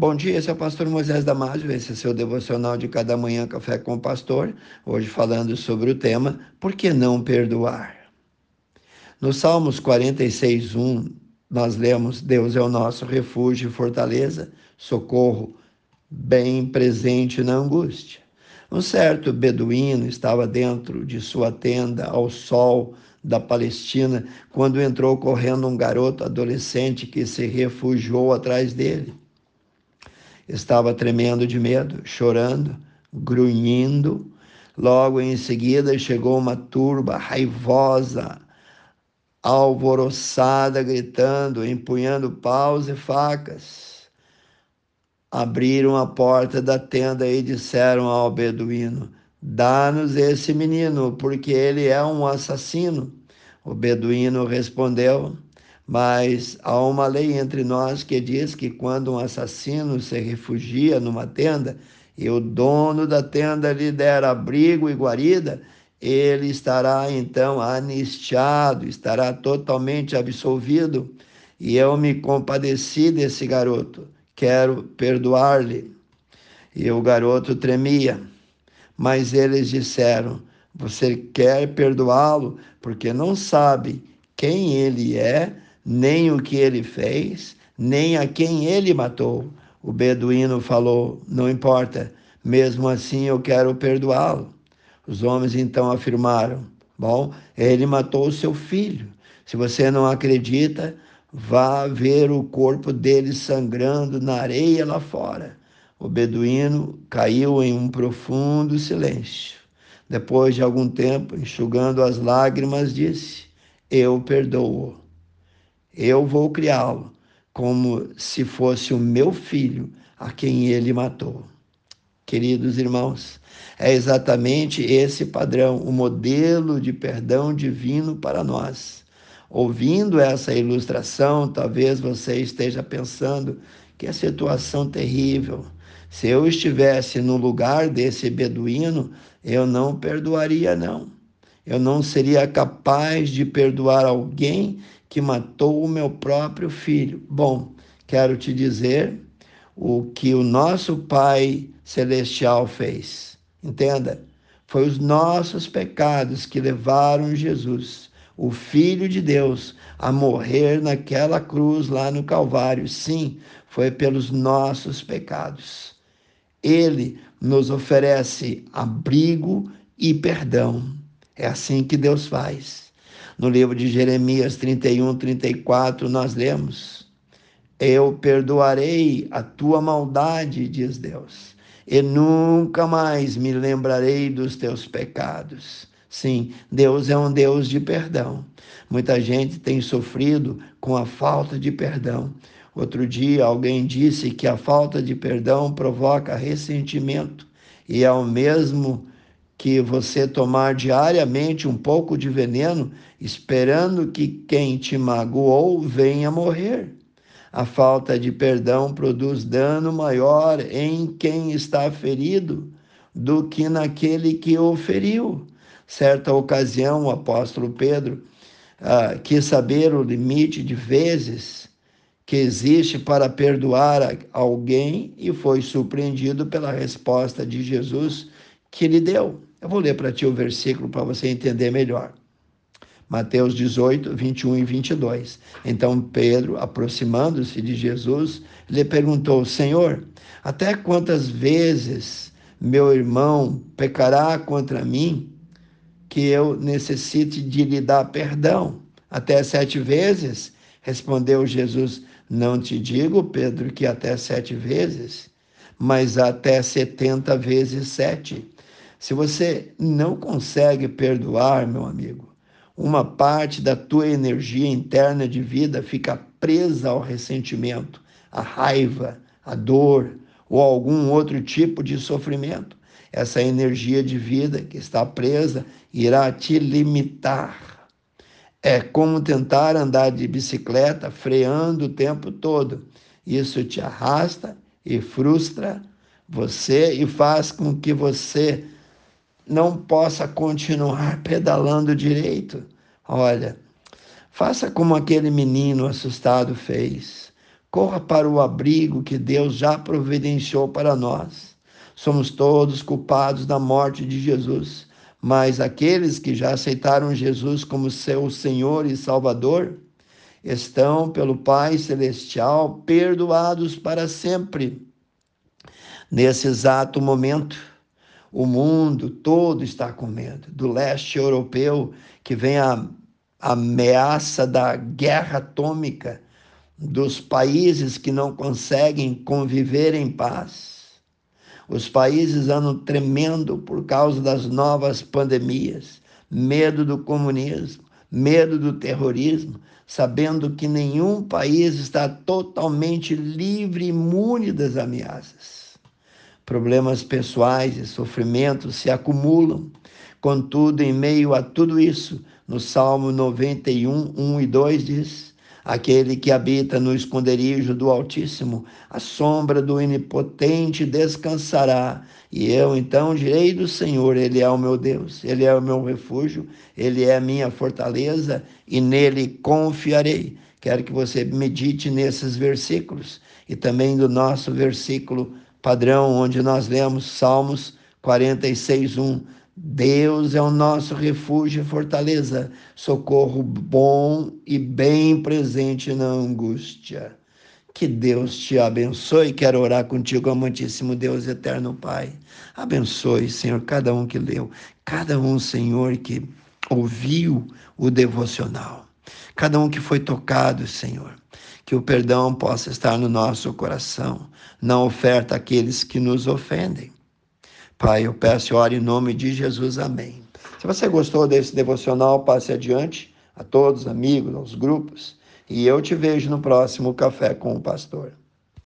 Bom dia, esse é o pastor Moisés Damásio, esse é seu devocional de cada manhã Café com o Pastor, hoje falando sobre o tema Por que não perdoar? No Salmos 46, 1, nós lemos Deus é o nosso refúgio e fortaleza, socorro bem presente na angústia. Um certo beduíno estava dentro de sua tenda ao sol da Palestina quando entrou correndo um garoto adolescente que se refugiou atrás dele. Estava tremendo de medo, chorando, grunhindo. Logo em seguida chegou uma turba raivosa, alvoroçada, gritando, empunhando paus e facas. Abriram a porta da tenda e disseram ao beduíno: Dá-nos esse menino, porque ele é um assassino. O beduíno respondeu: mas há uma lei entre nós que diz que quando um assassino se refugia numa tenda e o dono da tenda lhe der abrigo e guarida, ele estará então anistiado, estará totalmente absolvido. E eu me compadeci desse garoto, quero perdoar-lhe. E o garoto tremia. Mas eles disseram: Você quer perdoá-lo porque não sabe quem ele é nem o que ele fez, nem a quem ele matou. O beduíno falou: Não importa, mesmo assim eu quero perdoá-lo. Os homens então afirmaram: Bom, ele matou o seu filho. Se você não acredita, vá ver o corpo dele sangrando na areia lá fora. O beduíno caiu em um profundo silêncio. Depois de algum tempo, enxugando as lágrimas, disse: Eu perdoo. Eu vou criá-lo como se fosse o meu filho a quem ele matou. Queridos irmãos, é exatamente esse padrão, o modelo de perdão divino para nós. Ouvindo essa ilustração, talvez você esteja pensando que a situação terrível. Se eu estivesse no lugar desse beduíno, eu não perdoaria, não. Eu não seria capaz de perdoar alguém que matou o meu próprio filho. Bom, quero te dizer o que o nosso Pai Celestial fez. Entenda? Foi os nossos pecados que levaram Jesus, o Filho de Deus, a morrer naquela cruz lá no Calvário. Sim, foi pelos nossos pecados. Ele nos oferece abrigo e perdão. É assim que Deus faz. No livro de Jeremias 31, 34, nós lemos: Eu perdoarei a tua maldade, diz Deus, e nunca mais me lembrarei dos teus pecados. Sim, Deus é um Deus de perdão. Muita gente tem sofrido com a falta de perdão. Outro dia alguém disse que a falta de perdão provoca ressentimento e é o mesmo que você tomar diariamente um pouco de veneno, esperando que quem te magoou venha morrer. A falta de perdão produz dano maior em quem está ferido do que naquele que o feriu. Certa ocasião, o apóstolo Pedro ah, quis saber o limite de vezes que existe para perdoar alguém e foi surpreendido pela resposta de Jesus que lhe deu. Eu vou ler para ti o versículo para você entender melhor. Mateus 18, 21 e 22. Então Pedro, aproximando-se de Jesus, lhe perguntou: Senhor, até quantas vezes meu irmão pecará contra mim que eu necessite de lhe dar perdão? Até sete vezes? Respondeu Jesus: Não te digo, Pedro, que até sete vezes, mas até setenta vezes sete. Se você não consegue perdoar, meu amigo, uma parte da tua energia interna de vida fica presa ao ressentimento, à raiva, à dor ou algum outro tipo de sofrimento. Essa energia de vida que está presa irá te limitar. É como tentar andar de bicicleta freando o tempo todo. Isso te arrasta e frustra você e faz com que você não possa continuar pedalando direito. Olha, faça como aquele menino assustado fez. corra para o abrigo que Deus já providenciou para nós. Somos todos culpados da morte de Jesus, mas aqueles que já aceitaram Jesus como seu Senhor e Salvador estão, pelo Pai Celestial, perdoados para sempre. Nesse exato momento, o mundo todo está com medo. Do leste europeu, que vem a ameaça da guerra atômica, dos países que não conseguem conviver em paz. Os países andam tremendo por causa das novas pandemias, medo do comunismo, medo do terrorismo, sabendo que nenhum país está totalmente livre e imune das ameaças. Problemas pessoais e sofrimentos se acumulam. Contudo, em meio a tudo isso, no Salmo 91, 1 e 2 diz: Aquele que habita no esconderijo do Altíssimo, a sombra do Onipotente descansará. E eu então direi do Senhor: Ele é o meu Deus, Ele é o meu refúgio, Ele é a minha fortaleza e nele confiarei. Quero que você medite nesses versículos e também do nosso versículo padrão, onde nós lemos Salmos 46, 1. Deus é o nosso refúgio e fortaleza, socorro bom e bem presente na angústia. Que Deus te abençoe. Quero orar contigo, amantíssimo Deus eterno Pai. Abençoe, Senhor, cada um que leu, cada um, Senhor, que ouviu o devocional, cada um que foi tocado, Senhor que o perdão possa estar no nosso coração, na oferta àqueles que nos ofendem. Pai, eu peço e oro em nome de Jesus, amém. Se você gostou desse devocional, passe adiante a todos, amigos, aos grupos, e eu te vejo no próximo Café com o Pastor.